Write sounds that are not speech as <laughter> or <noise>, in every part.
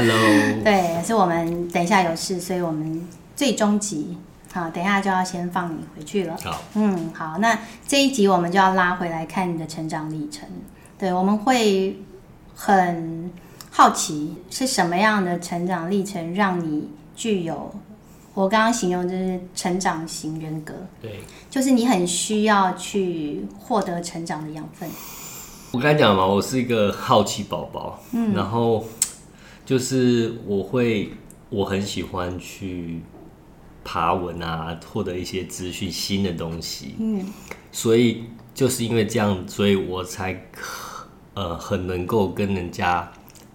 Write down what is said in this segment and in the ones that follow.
Hello，<laughs> 对，是我们等一下有事，所以我们最终集，好，等一下就要先放你回去了。好，嗯，好，那这一集我们就要拉回来看你的成长历程。对，我们会很好奇是什么样的成长历程让你具有我刚刚形容就是成长型人格。对，就是你很需要去获得成长的养分。我刚才讲嘛，我是一个好奇宝宝，嗯，然后就是我会，我很喜欢去爬文啊，获得一些资讯、新的东西，嗯，所以就是因为这样，所以我才呃很能够跟人家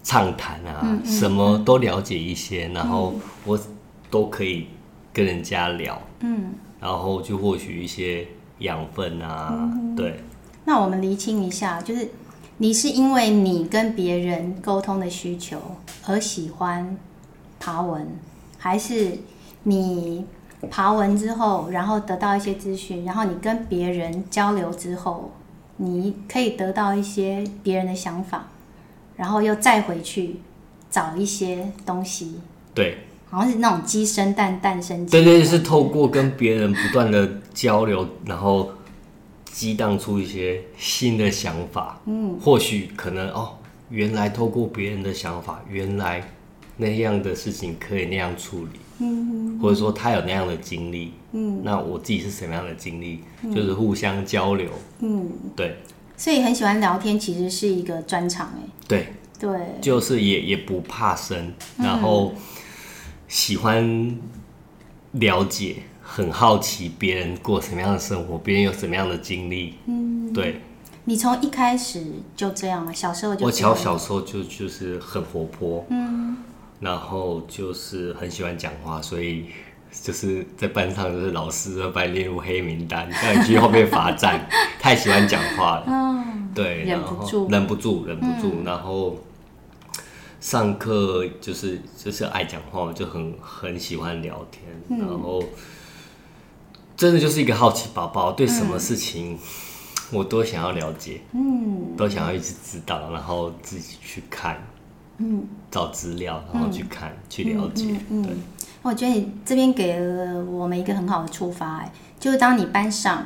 畅谈啊，嗯嗯，什么都了解一些，然后我都可以跟人家聊，嗯，然后就获取一些养分啊，嗯，对。那我们厘清一下，就是你是因为你跟别人沟通的需求而喜欢爬文，还是你爬文之后，然后得到一些资讯，然后你跟别人交流之后，你可以得到一些别人的想法，然后又再回去找一些东西？对，好像是那种鸡生蛋，蛋生鸡。对对，是透过跟别人不断的交流，然后。激荡出一些新的想法，嗯，或许可能哦，原来透过别人的想法，原来那样的事情可以那样处理，嗯，或者说他有那样的经历，嗯，那我自己是什么样的经历，嗯，就是互相交流，嗯，对，所以很喜欢聊天，其实是一个专长，哎，对，对，就是也也不怕生，然后喜欢了解。很好奇别人过什么样的生活，别人有什么样的经历。嗯，对。你从一开始就这样吗？小时候就？我小小时候就就是很活泼，嗯，然后就是很喜欢讲话，所以就是在班上就是老师会把你列入黑名单，让你去后面罚站。<laughs> 太喜欢讲话了，嗯，对，忍不住，忍不住，忍不住，嗯，然后上课就是就是爱讲话，就很很喜欢聊天，嗯，然后。真的就是一个好奇宝宝，对什么事情我都想要了解，嗯，都想要一直知道，然后自己去看，嗯，找资料，然后去看，嗯、去了解，嗯，嗯，对。我觉得你这边给了我们一个很好的触发，哎，就是当你班上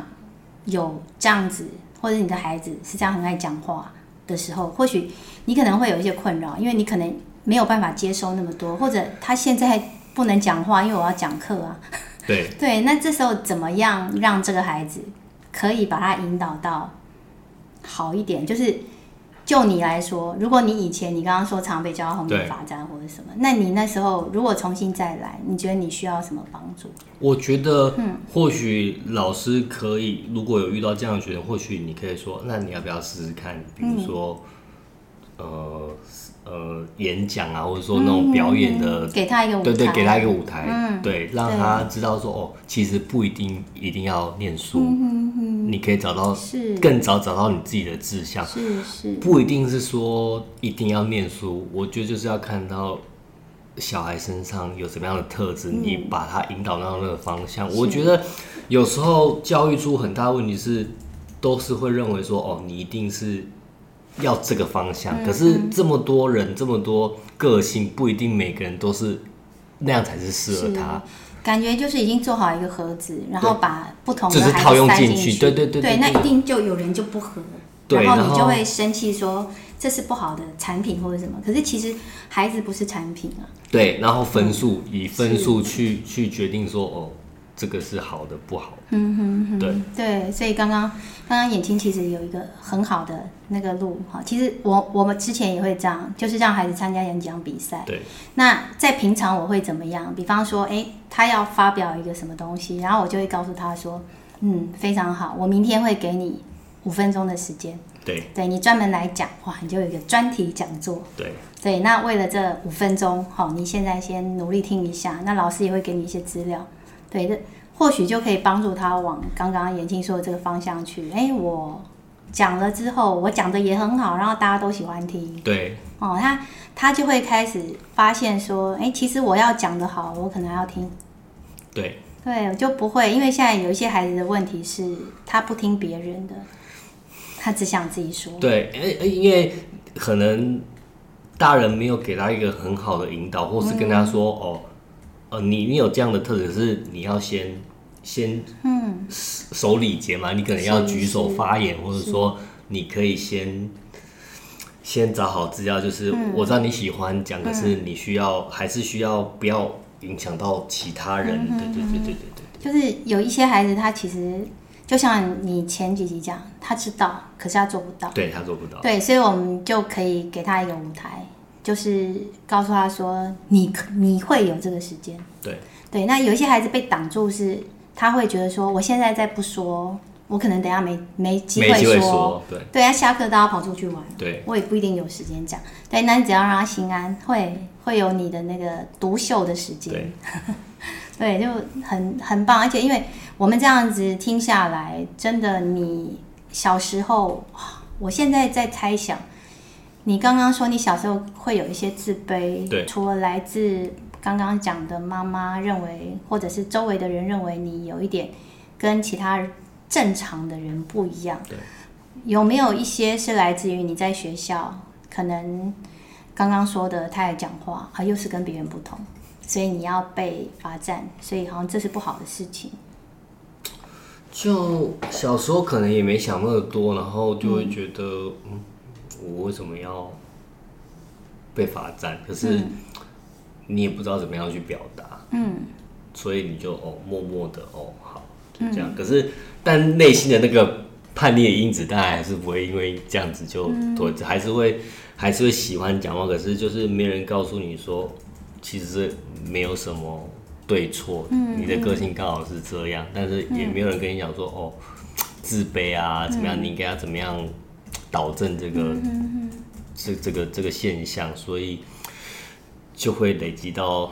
有这样子，或者你的孩子是这样很爱讲话的时候，或许你可能会有一些困扰，因为你可能没有办法接收那么多，或者他现在不能讲话，因为我要讲课啊。对对，那这时候怎么样让这个孩子可以把他引导到好一点？就是就你来说，如果你以前你刚刚说常被教到后面罚站或者什么，那你那时候如果重新再来，你觉得你需要什么帮助？我觉得，嗯，或许老师可以，如果有遇到这样的学生，或许你可以说，那你要不要试试看？比如说，嗯、呃。呃，演讲啊，或者说那种表演的，给他一个舞台，对对，给他一个舞台，嗯、对，让他知道说，哦，其实不一定一定要念书，嗯、你可以找到更早找到你自己的志向，是是，不一定是说一定要念书，我觉得就是要看到小孩身上有什么样的特质，嗯、你把他引导到那个方向。我觉得有时候教育出很大问题是，都是会认为说，哦，你一定是。要这个方向，可是这么多人，嗯、这么多个性，不一定每个人都是那样才是适合他。感觉就是已经做好一个盒子，然后把不同的孩子套用进去，对对对对，对，那一定就有人就不合，对，然后你就会生气说这是不好的产品或者什么。可是其实孩子不是产品啊。对，然后分数、嗯、以分数去去决定说哦。这个是好的，不好的。嗯哼哼，对对，所以刚刚刚刚眼睛其实有一个很好的那个路哈。其实我我们之前也会这样，就是让孩子参加演讲比赛。对。那在平常我会怎么样？比方说，哎，他要发表一个什么东西，然后我就会告诉他说，嗯，非常好，我明天会给你五分钟的时间。对。对你专门来讲，哇，你就有一个专题讲座。对。对，那为了这五分钟，好，你现在先努力听一下，那老师也会给你一些资料。对这，或许就可以帮助他往刚刚妍青说的这个方向去。哎，我讲了之后，我讲的也很好，然后大家都喜欢听。对，哦，他他就会开始发现说，哎，其实我要讲的好，我可能要听。对，对，我就不会，因为现在有一些孩子的问题是，他不听别人的，他只想自己说。对，因为可能大人没有给他一个很好的引导，或是跟他说、嗯、哦，呃，你你有这样的特质，是你要先先嗯守礼节嘛，你可能要举手发言，或者说你可以先先找好资料，就是我知道你喜欢讲，可是你需要还是需要不要影响到其他人，对对对对对对。就是有一些孩子，他其实就像你前几集讲，他知道，可是他做不到。对，他做不到。对，所以我们就可以给他一个舞台，就是告诉他说，你你会有这个时间。对对，那有一些孩子被挡住，是他会觉得说，我现在再不说，我可能等下没没机会说。说对对，他下课都要跑出去玩。对，我也不一定有时间讲。对，那你只要让他心安，会会有你的那个独秀的时间。对。<laughs> 对，就很很棒，而且因为我们这样子听下来，真的，你小时候，我现在在猜想，你刚刚说你小时候会有一些自卑，对，除了来自刚刚讲的妈妈认为，或者是周围的人认为你有一点跟其他正常的人不一样，对，有没有一些是来自于你在学校，可能刚刚说的太爱讲话，啊，又是跟别人不同。所以你要被罚站，所以好像这是不好的事情。就小时候可能也没想那么多，然后就会觉得，嗯，嗯，我为什么要被罚站？可是你也不知道怎么样去表达，嗯，所以你就哦，默默的哦，好，就这样。嗯、可是，但内心的那个叛逆的因子，当然还是不会因为这样子就多，嗯、还是会还是会喜欢讲话。可是就是没人告诉你说。其实是没有什么对错，嗯、你的个性刚好是这样，嗯、但是也没有人跟你讲说、嗯、哦，自卑啊怎么样，嗯、你应该要怎么样导正这个、嗯、这这个这个现象，所以就会累积到、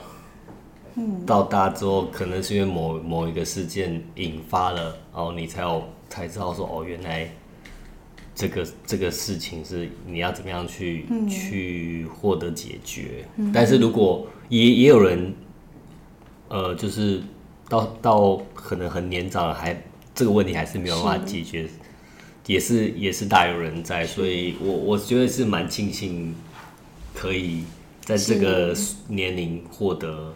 嗯、到大之后，可能是因为某某一个事件引发了，然后你才有才知道说哦，原来。这个这个事情是你要怎么样去、嗯、去获得解决？嗯、但是如果也也有人，呃，就是到到可能很年长了，还这个问题还是没有办法解决，是也是也是大有人在，所以我我觉得是蛮庆幸可以在这个年龄获得。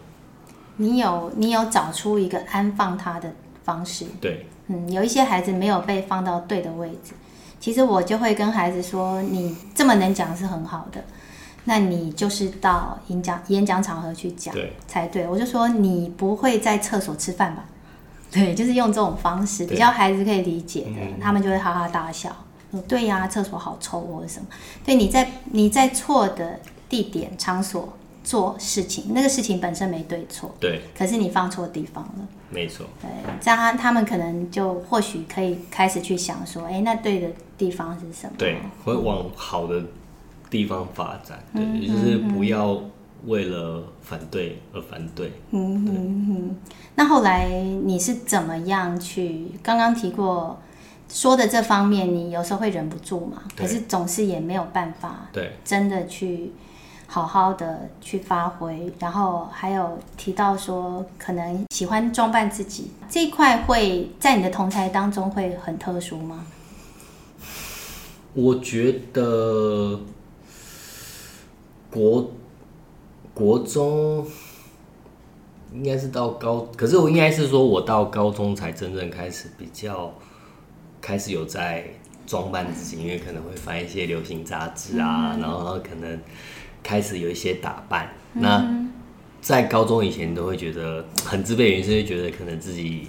你有你有找出一个安放他的方式？对，嗯，有一些孩子没有被放到对的位置。其实我就会跟孩子说：“你这么能讲是很好的，那你就是到演讲演讲场合去讲才对。”我就说：“你不会在厕所吃饭吧？” <laughs> 对，就是用这种方式比较孩子可以理解的，他们就会哈哈大笑。说：“对呀，厕所好臭或者什么。”对，你在你在错的地点场所做事情，那个事情本身没对错，对，可是你放错地方了。没错，对，这样他他们可能就或许可以开始去想说，哎，那对的地方是什么？对，会往好的地方发展。嗯、对，就是不要为了反对而反对。嗯对嗯嗯。那后来你是怎么样去？刚刚提过说的这方面，你有时候会忍不住嘛？对可是总是也没有办法。对，真的去。好好的去发挥，然后还有提到说，可能喜欢装扮自己这一块，会在你的同才当中会很特殊吗？我觉得国国中应该是到高，可是我应该是说我到高中才真正开始比较开始有在装扮自己，因为可能会翻一些流行杂志啊，嗯、然后可能。开始有一些打扮，那在高中以前都会觉得很自卑，原因是会觉得可能自己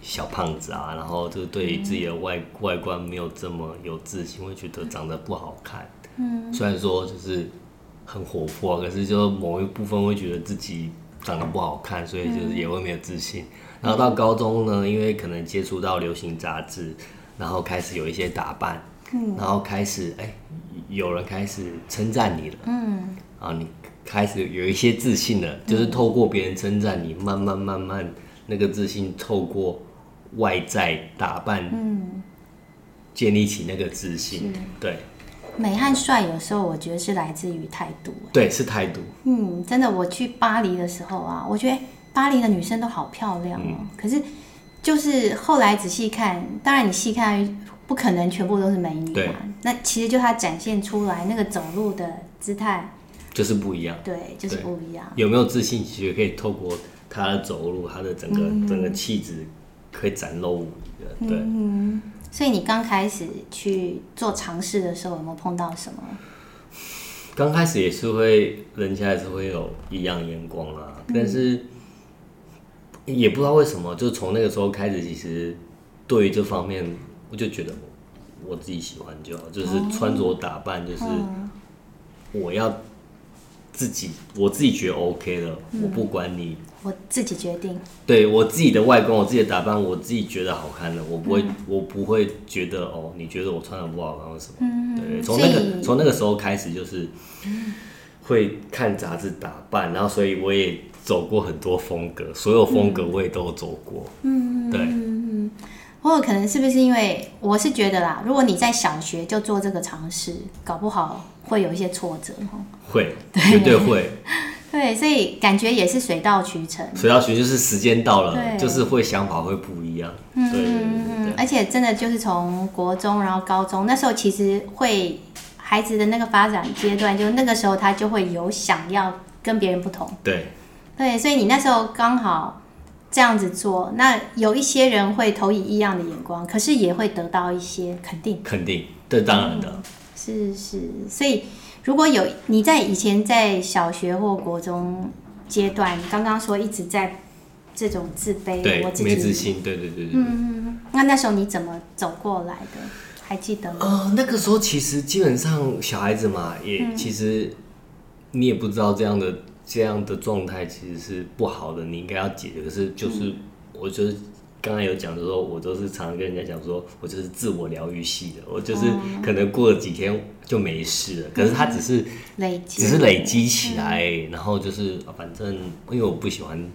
小胖子啊，然后就对自己的外外观没有这么有自信，会觉得长得不好看。嗯，虽然说就是很活泼，可是就某一部分会觉得自己长得不好看，所以就是也会没有自信。然后到高中呢，因为可能接触到流行杂志，然后开始有一些打扮。然后开始，哎，有人开始称赞你了，嗯，啊，你开始有一些自信了，就是透过别人称赞你，慢慢慢慢那个自信透过外在打扮，嗯，建立起那个自信，对。美和帅有时候我觉得是来自于态度，对，是态度。嗯，真的，我去巴黎的时候啊，我觉得巴黎的女生都好漂亮哦，可是就是后来仔细看，当然你细看。不可能全部都是美女嘛？那其实就她展现出来那个走路的姿态，就是不一样。对，就是不一样。有没有自信，其实可以透过她的走路，她的整个、嗯、整个气质，可以展露无遗的。对。嗯。所以你刚开始去做尝试的时候，有没有碰到什么？刚开始也是会，人家还是会有异样眼光啊，嗯、但是也不知道为什么，就从那个时候开始，其实对于这方面，我就觉得我自己喜欢就好，就是穿着打扮，就是我要。自己我自己觉得 OK 的，嗯、我不管你，我自己决定。对我自己的外观，我自己的打扮，我自己觉得好看的，我不会，嗯、我不会觉得哦，你觉得我穿的不好看或什么？嗯、对，从那个从那个时候开始，就是会看杂志打扮，然后所以我也走过很多风格，所有风格我也都走过。嗯，对。嗯，或者可能是不是因为我是觉得啦，如果你在小学就做这个尝试，搞不好。会有一些挫折哈，会，绝对会，对，所以感觉也是水到渠成。水到渠成就是时间到了，就是会想法会不一样。嗯嗯，而且真的就是从国中，然后高中那时候，其实会孩子的那个发展阶段，就那个时候他就会有想要跟别人不同。对，对，所以你那时候刚好这样子做，那有一些人会投以异样的眼光，可是也会得到一些肯定。肯定，这当然的。嗯是是，所以如果有你在以前在小学或国中阶段，刚刚说一直在这种自卑，对，我自己没自信，对对对对，嗯，那那时候你怎么走过来的？还记得吗？呃，那个时候其实基本上小孩子嘛，也、嗯、其实你也不知道这样的这样的状态其实是不好的，你应该要解决。可是就是、嗯、我就是。刚才有讲的说，我都是常常跟人家讲说，我就是自我疗愈系的，我就是可能过了几天就没事了。可是它只是累积，只是累积起来，然后就是反正因为我不喜欢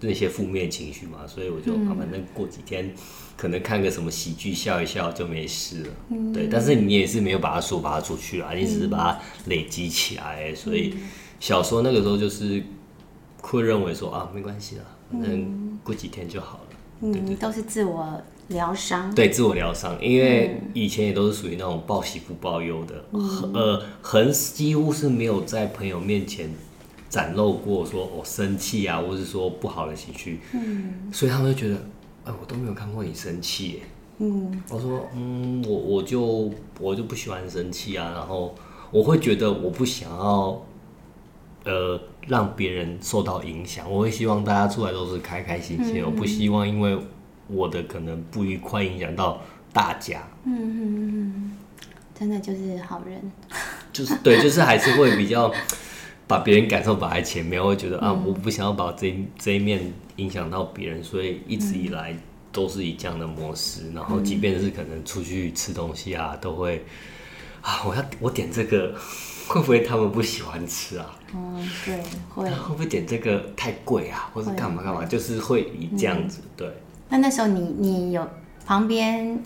那些负面情绪嘛，所以我就反正过几天可能看个什么喜剧笑一笑就没事了。对，但是你也是没有把它说把它出去啊，你只是把它累积起来。所以小时候那个时候就是会认为说啊，没关系了，反正过几天就好了。嗯，都是自我疗伤。对，自我疗伤，因为以前也都是属于那种报喜不报忧的，嗯、呃，很几乎是没有在朋友面前展露过说我生气啊，或是说不好的情绪。嗯，所以他们就觉得，哎、呃，我都没有看过你生气耶。嗯，我说，嗯，我我就我就不喜欢生气啊，然后我会觉得我不想要。呃，让别人受到影响，我会希望大家出来都是开开心心，我、嗯、不希望因为我的可能不愉快影响到大家。嗯嗯嗯，真的就是好人，就是对，就是还是会比较把别人感受摆在前面，我会觉得啊，我不想要把这这一面影响到别人，所以一直以来都是以这样的模式。然后，即便是可能出去吃东西啊，都会啊，我要我点这个。会不会他们不喜欢吃啊？嗯，对，会。会不会点这个太贵啊，或者干嘛干嘛？就是会以这样子，嗯、对。那那时候你你有旁边，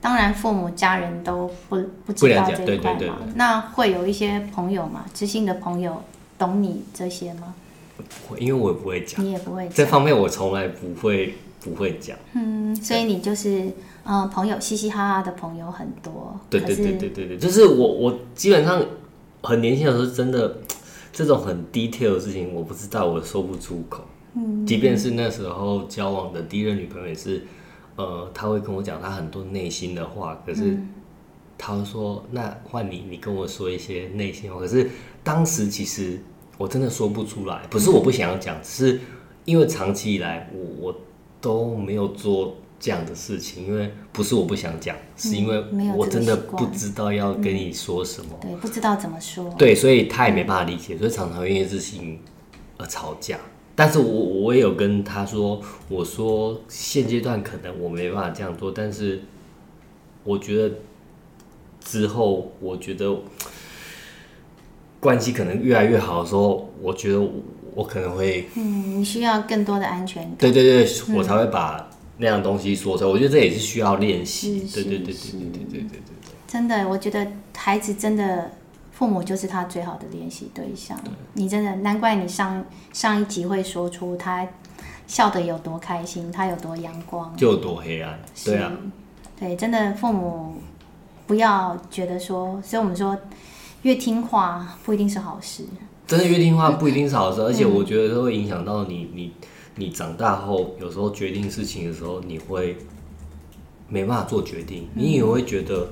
当然父母家人都不不知道这一块嘛。对对对对。那会有一些朋友嘛，知心的朋友懂你这些吗？不会，因为我也不会讲。你也不会讲。这方面我从来不会不会讲。嗯，所以你就是。嗯，朋友嘻嘻哈哈的朋友很多。对对对对对对，就是我我基本上很年轻的时候，真的这种很 detail 的事情，我不知道，我说不出口。嗯，即便是那时候交往的第一任女朋友也是，呃，他会跟我讲他很多内心的话，可是他会说，那换你，你跟我说一些内心话。可是当时其实我真的说不出来，不是我不想要讲，只是因为长期以来我我都没有做。这样的事情，因为不是我不想讲，是因为我真的不知道要跟你说什么，对，不知道怎么说，对，所以他也没办法理解，所以常常因为这事情而吵架。但是我我也有跟他说，我说现阶段可能我没办法这样做，但是我觉得之后，我觉得关系可能越来越好的时候，我觉得我，我可能会，嗯，你需要更多的安全感，对对对，我才会把。那样东西说出来，我觉得这也是需要练习。对对对对对对对对对。真的，我觉得孩子真的父母就是他最好的练习对象。对你真的难怪你上上一集会说出他笑得有多开心，他有多阳光，就有多黑暗。对啊，对，真的父母不要觉得说，所以我们说。越听话不一定是好事。真的越听话不一定是好事，而且我觉得都会影响到你，你你长大后有时候决定事情的时候，你会没办法做决定，你也会觉得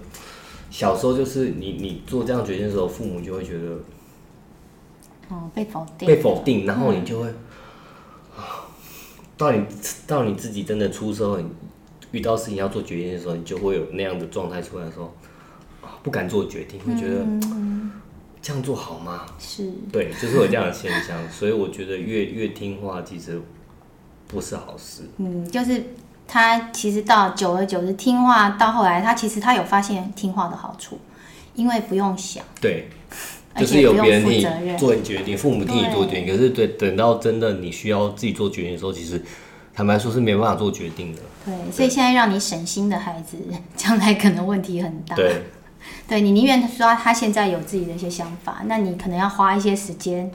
小时候就是你你做这样决定的时候，父母就会觉得哦被否定，被否定，然后你就会到你到你自己真的出社会，遇到事情要做决定的时候，你就会有那样的状态出来的时候。不敢做决定，会觉得这样做好吗？是，对，就是有这样的现象，所以我觉得越越听话其实不是好事。嗯，就是他其实到久而久之听话，到后来他其实他有发现听话的好处，因为不用想，对，就是有别人替你做决定，父母替你做决定。可是对，等到真的你需要自己做决定的时候，其实坦白说是没办法做决定的。对，所以现在让你省心的孩子，将来可能问题很大。对。对，你宁愿说他现在有自己的一些想法，那你可能要花一些时间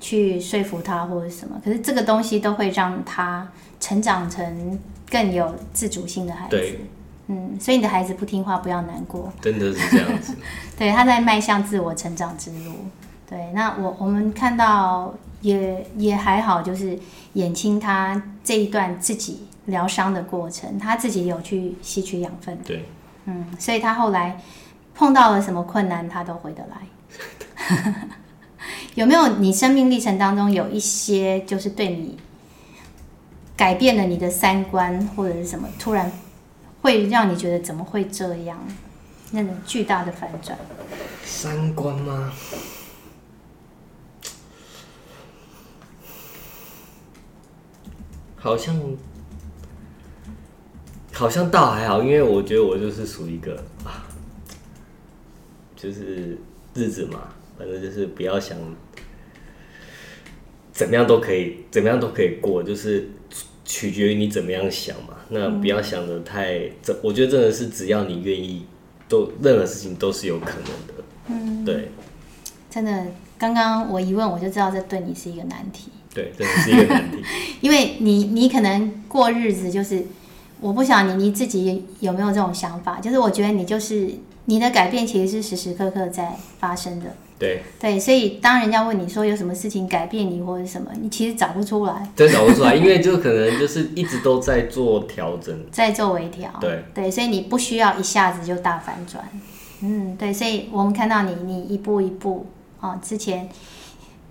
去说服他或者什么。可是这个东西都会让他成长成更有自主性的孩子。对，嗯，所以你的孩子不听话不要难过，真的是这样子。对，他在迈向自我成长之路。对，那我我们看到也也还好，就是衍青他这一段自己疗伤的过程，他自己有去吸取养分。对，嗯，所以他后来。碰到了什么困难，他都回得来。<laughs> 有没有你生命历程当中有一些，就是对你改变了你的三观，或者是什么，突然会让你觉得怎么会这样？那种巨大的反转。三观吗？好像好像倒还好，因为我觉得我就是属于一个。就是日子嘛，反正就是不要想怎么样都可以，怎么样都可以过，就是取决于你怎么样想嘛。那不要想的太，这、嗯、我觉得真的是只要你愿意，都任何事情都是有可能的。嗯，对，真的，刚刚我一问我就知道这对你是一个难题。对，真的是一个难题，<laughs> 因为你你可能过日子就是，我不晓得你你自己有没有这种想法，就是我觉得你就是。你的改变其实是时时刻刻在发生的。对对，所以当人家问你说有什么事情改变你或者什么，你其实找不出来。真找不出来，因为就可能就是一直都在做调整，在做微调。对对，所以你不需要一下子就大反转。嗯，对，所以我们看到你，你一步一步啊、哦，之前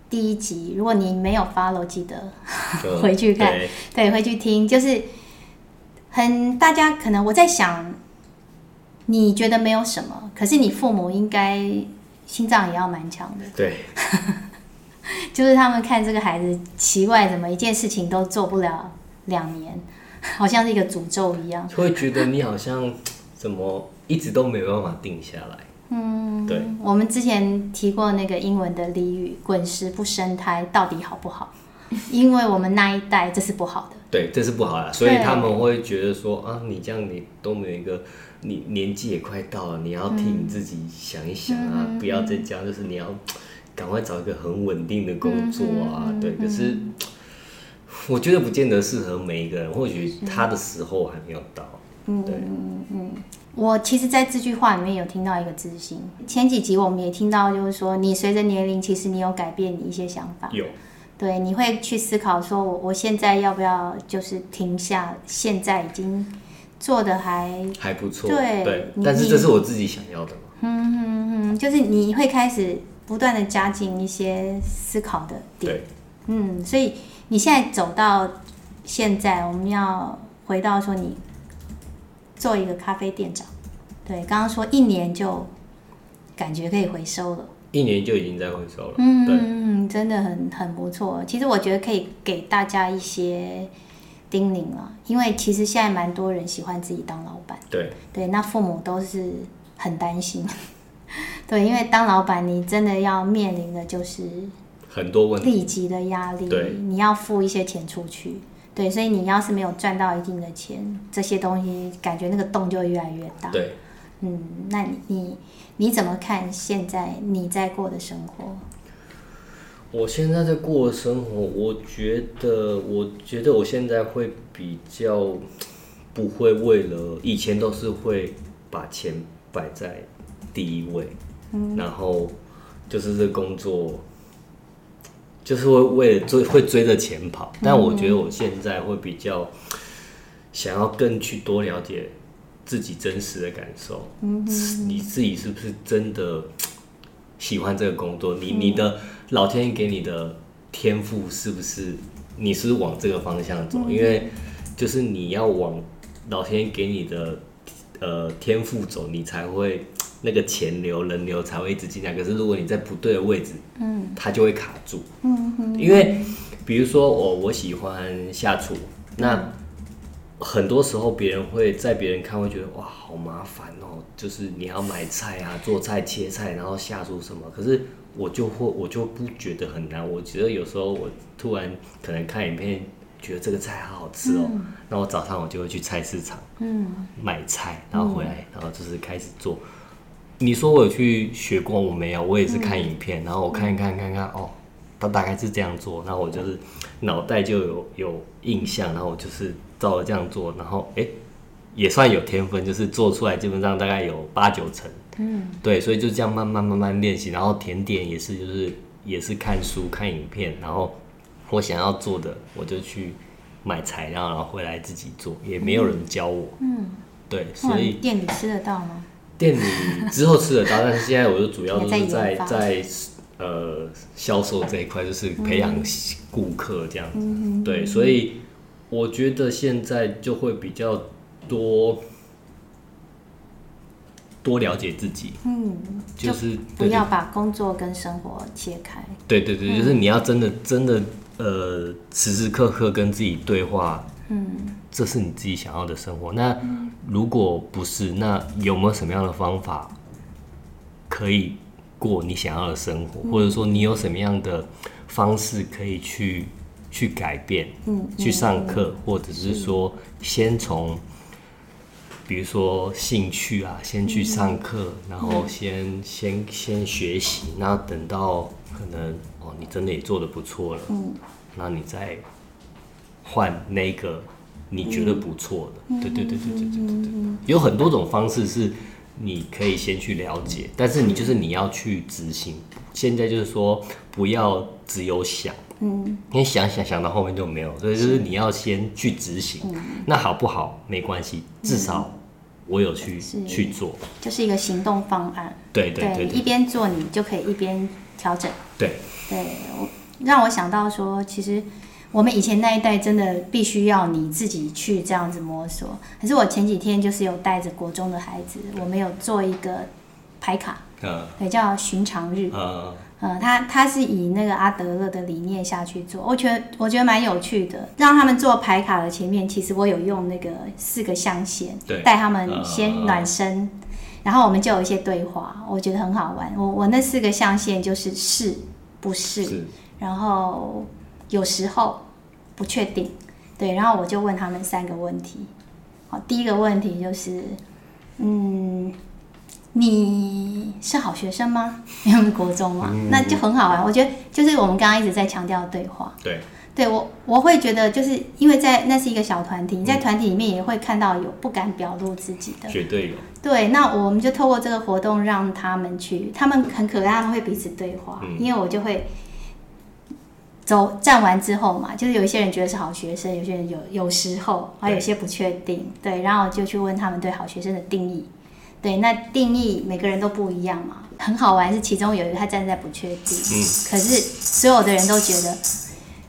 第一集，如果你没有 follow，记得 <laughs> 回去看，对，对，回去听，就是很大家可能我在想。你觉得没有什么，可是你父母应该心脏也要蛮强的。对，<laughs> 就是他们看这个孩子奇怪，怎么一件事情都做不了两年，<laughs> 好像是一个诅咒一样。会觉得你好像怎么一直都没有办法定下来。嗯，对。我们之前提过那个英文的俚语“滚石不生胎”，到底好不好？<laughs> 因为我们那一代这是不好的。对，这是不好的，所以他们会觉得说啊，你这样你都没有一个。你年纪也快到了，你要替你自己想一想啊，嗯、不要再讲，就是你要 <tsk> 赶快找一个很稳定的工作啊。嗯、对，可是我觉得不见得适合每一个人，或许他的时候还没有到。嗯，对，嗯嗯。我其实，在这句话里面有听到一个自信。前几集我们也听到，就是说你随着年龄，其实你有改变你一些想法。有。对，你会去思考说，我我现在要不要就是停下？现在已经。做的还还不错，对，对，但是这是我自己想要的嘛。嗯嗯嗯，就是你会开始不断的加进一些思考的点。对，嗯，所以你现在走到现在，我们要回到说你做一个咖啡店长。对，刚刚说一年就感觉可以回收了，一年就已经在回收了。嗯嗯，真的很很不错。其实我觉得可以给大家一些。叮咛了，因为其实现在蛮多人喜欢自己当老板。对对，那父母都是很担心。<laughs> 对，因为当老板，你真的要面临的就是很多问题，立即的压力。对，你要付一些钱出去。对，所以你要是没有赚到一定的钱，这些东西感觉那个洞就会越来越大。对，嗯，那你你你怎么看现在你在过的生活？我现在在过的生活，我觉得，我觉得我现在会比较不会为了以前都是会把钱摆在第一位，嗯，然后就是这工作，就是会为了追会追着钱跑。但我觉得我现在会比较想要更去多了解自己真实的感受。嗯，你自己是不是真的喜欢这个工作？你你的老天爷给你的天赋是不是你是往这个方向走？因为就是你要往老天爷给你的呃天赋走，你才会。那个钱流人流才会一直进来，可是如果你在不对的位置，嗯，它就会卡住，嗯哼。因为比如说我我喜欢下厨，那很多时候别人会在别人看会觉得哇好麻烦哦，就是你要买菜啊、做菜、切菜，然后下厨什么。可是我就会我就不觉得很难，我觉得有时候我突然可能看影片，觉得这个菜好好吃哦，那我早上我就会去菜市场，嗯，买菜，然后回来，然后就是开始做。你说我有去学过，我没有，我也是看影片，嗯、然后我看一看，看看哦，他大概是这样做，然后我就是脑袋就有有印象，然后我就是照着这样做，然后哎，也算有天分，就是做出来基本上大概有八九成，嗯，对，所以就这样慢慢慢慢练习，然后甜点也是就是也是看书看影片，然后我想要做的我就去买材料，然后回来自己做，也没有人教我，嗯，对，所以店里吃得到吗？店里之后吃得到，但是现在我就主要就是在在呃销售这一块，就是培养顾客这样子。嗯、对，所以我觉得现在就会比较多多了解自己。嗯，就是不要把工作跟生活切开。对对对，就是你要真的真的呃时时刻刻跟自己对话。嗯，这是你自己想要的生活。那如果不是，那有没有什么样的方法可以过你想要的生活？或者说你有什么样的方式可以去去改变？嗯，去上课，或者是说先从，比如说兴趣啊，先去上课，然后先先先学习，然后等到可能哦，你真的也做的不错了，嗯，那你再。换那个你觉得不错的，对对对对对对对对，有很多种方式是你可以先去了解，但是你就是你要去执行。现在就是说不要只有想，嗯，因为想想想到后面就没有，所以就是你要先去执行。那好不好没关系，至少我有去去做，就是一个行动方案。对对对，一边做你就可以一边调整。对对，让我想到说其实。我们以前那一代真的必须要你自己去这样子摸索。可是我前几天就是有带着国中的孩子，我们有做一个牌卡，嗯，也叫寻常日，嗯嗯，他他是以那个阿德勒的理念下去做，我觉得我觉得蛮有趣的。让他们做牌卡的前面，其实我有用那个四个象限，对，带他们先暖身，然后我们就有一些对话，我觉得很好玩。我我那四个象限就是是不是，是然后。有时候不确定，对，然后我就问他们三个问题。好，第一个问题就是，嗯，你是好学生吗？<laughs> 因为国中嘛，嗯、那就很好啊。我觉得就是我们刚刚一直在强调的对话。对，对我我会觉得就是因为在那是一个小团体，你在团体里面也会看到有不敢表露自己的，绝对有。对，那我们就透过这个活动让他们去，他们很可爱，他们会彼此对话，嗯、因为我就会。走站完之后嘛，就是有一些人觉得是好学生，有些人有有时候还有些不确定，对，对，然后就去问他们对好学生的定义，对，那定义每个人都不一样嘛，很好玩是其中有一个他站在不确定，嗯，可是所有的人都觉得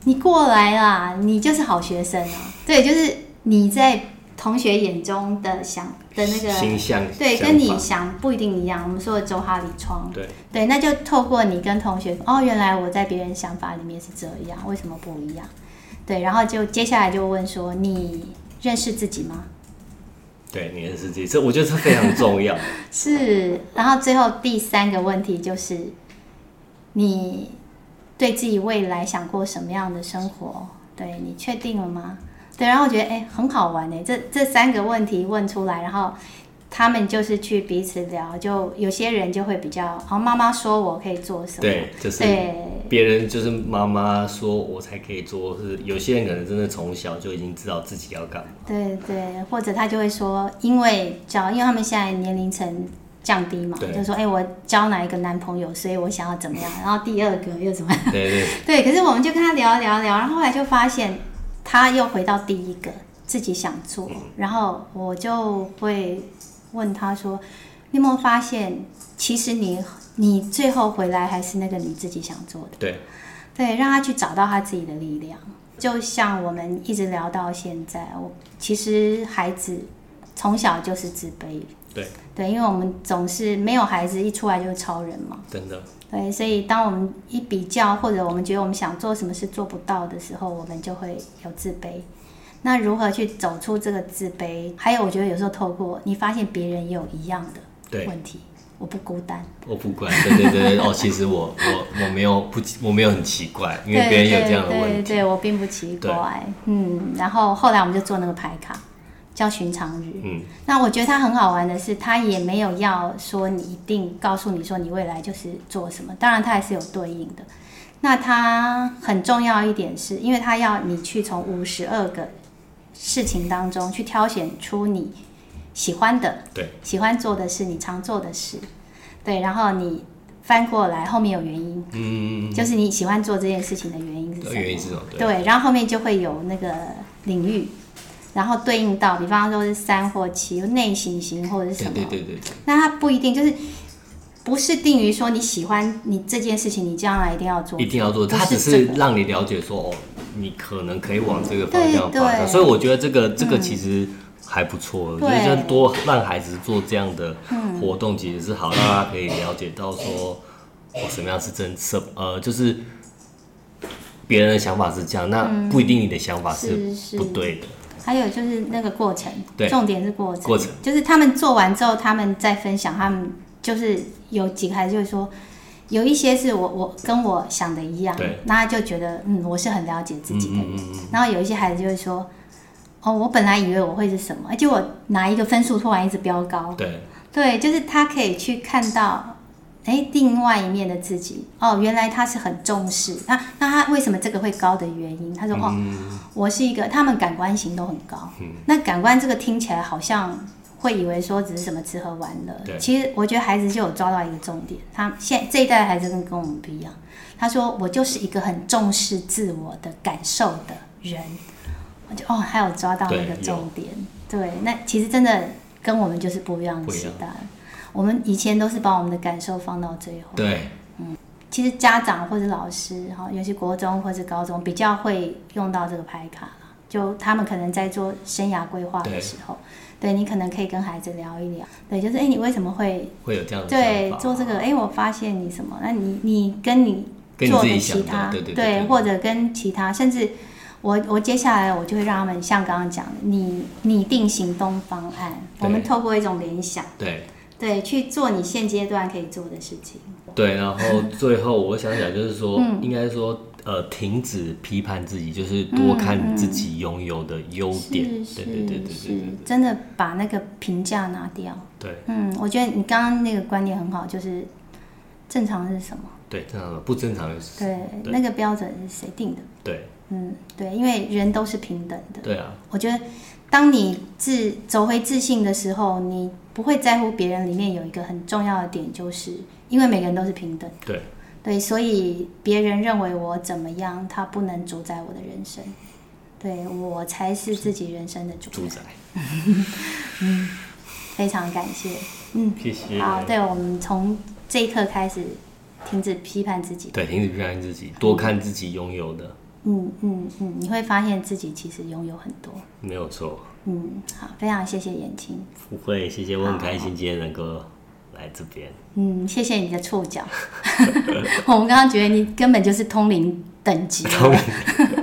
你过来啦，你就是好学生啊，对，就是你在。同学眼中的想的那个形象，对，跟你想不一定一样。我们说的周哈里窗，对对，那就透过你跟同学，哦，原来我在别人想法里面是这样，为什么不一样？对，然后就接下来就问说，你认识自己吗？对，你认识自己，这我觉得这非常重要。<laughs> 是，然后最后第三个问题就是，你对自己未来想过什么样的生活？对，你确定了吗？对，然后我觉得哎，很好玩哎，这这三个问题问出来，然后他们就是去彼此聊，就有些人就会比较，好，妈妈说我可以做什么？对，就是对，别人就是妈妈说我才可以做，是有些人可能真的从小就已经知道自己要干嘛。对对，或者他就会说，因为只要因为他们现在年龄层降低嘛，就说哎、欸，我交哪一个男朋友，所以我想要怎么样，然后第二个又怎么 <laughs> <laughs> 样？对对对。可是我们就跟他聊聊聊，然后后来就发现他又回到第一个自己想做，然后我就会问他说：“你有没有发现，其实你你最后回来还是那个你自己想做的？”对对，让他去找到他自己的力量。就像我们一直聊到现在，我其实孩子从小就是自卑。对对，因为我们总是没有孩子一出来就是超人嘛，真的。对，所以当我们一比较，或者我们觉得我们想做什么事做不到的时候，我们就会有自卑。那如何去走出这个自卑？还有，我觉得有时候透过你发现别人也有一样的问题，我不孤单，我不孤单。对对对，<laughs> 哦，其实我我我没有不我没有很奇怪，因为别人有这样的问题，对，我并不奇怪。嗯，然后后来我们就做那个牌卡。叫寻常日，嗯，那我觉得它很好玩的是，它也没有要说你一定告诉你说你未来就是做什么，当然它还是有对应的。那它很重要一点是，因为它要你去从五十二个事情当中去挑选出你喜欢的，对，喜欢做的事，你常做的事，对，然后你翻过来后面有原因，嗯，就是你喜欢做这件事情的原因是什么？原因是什么？对，对，然后后面就会有那个领域。然后对应到，比方说是三或七，内省型或者是什么？对对对对。那它不一定就是，不是定于说你喜欢你这件事情，你将来一定要做。一定要做，它只是让你了解说，哦，你可能可以往这个方向发展。所以我觉得这个这个其实还不错，就是多让孩子做这样的活动，其实是好，让他可以了解到说，我，什么样是真实，呃，就是别人的想法是这样，那不一定你的想法是不对的。还有就是那个过程，对，重点是过程。过程。就是他们做完之后，他们再分享，他们就是有几个孩子就会说，有一些是我我跟我想的一样，那他就觉得嗯，我是很了解自己的人。嗯嗯嗯，然后有一些孩子就会说，哦，我本来以为我会是什么，而且我拿一个分数突然一直飙高，对，对，就是他可以去看到。哎，另外一面的自己哦，原来他是很重视。那那他为什么这个会高的原因？他说：“哦，嗯、我是一个，他们感官型都很高。嗯、那感官这个听起来好像会以为说只是什么吃喝玩乐。对其实我觉得孩子就有抓到一个重点。他现这一代孩子跟跟我们不一样。他说我就是一个很重视自我的感受的人。我就哦，还有抓到那个重点。对，对，那其实真的跟我们就是不一样的时代。”我们以前都是把我们的感受放到最后。对，嗯，其实家长或者老师，哈，尤其国中或者高中比较会用到这个牌卡，就他们可能在做生涯规划的时候，对，对你可能可以跟孩子聊一聊，对，就是哎，你为什么会会有这样的对做这个？哎，我发现你什么？那你你跟你做的其他，对对对，或者跟其他，甚至我我接下来我就会让他们像刚刚讲的，拟拟定行动方案，我们透过一种联想，对。对，去做你现阶段可以做的事情。对，然后最后我想讲就是说，嗯、应该说，呃，停止批判自己，就是多看自己拥有的优点。嗯嗯、对对对对对，对，真的把那个评价拿掉。对，嗯，我觉得你刚刚那个观念很好，就是正常是什么？对，正常的不正常的是对，对那个标准是谁定的？对，嗯，对，因为人都是平等的。对啊，我觉得当你自走回自信的时候，你。不会在乎别人里面有一个很重要的点，就是因为每个人都是平等。对对，所以别人认为我怎么样，他不能主宰我的人生。对，我才是自己人生的主宰。主宰。嗯，非常感谢。嗯，谢谢。好，对，我们从这一刻开始停止批判自己。对，停止批判自己，多看自己拥有的。嗯嗯嗯，你会发现自己其实拥有很多。没有错。嗯，好，非常谢谢妍青。不会，谢谢，我很开心今天能够来这边。嗯，谢谢你的触角。<laughs> 我们刚刚觉得你根本就是通灵等级。通灵。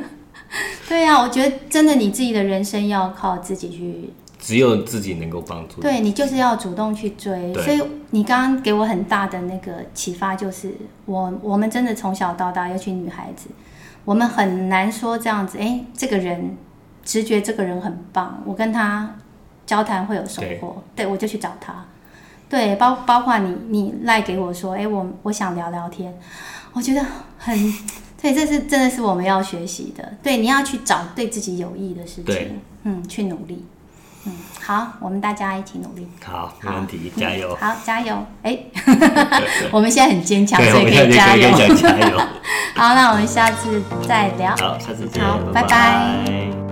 <laughs> 对呀、啊，我觉得真的你自己的人生要靠自己去。只有自己能够帮助。对，你就是要主动去追。所以你刚刚给我很大的那个启发，就是我我们真的从小到大，尤其女孩子，我们很难说这样子，哎、欸，这个人。直觉这个人很棒，我跟他交谈会有收获，对，对，我就去找他。对，包包括你，你赖给我说，哎，我我想聊聊天，我觉得很，对，这是真的是我们要学习的。对，你要去找对自己有益的事情，嗯，去努力。嗯，好，我们大家一起努力。好，没问题，加油。好，加油！哎，<laughs> 我们现在很坚强，所以可以加油。加油。好，那我们下次再聊。好，下次见。好，拜拜。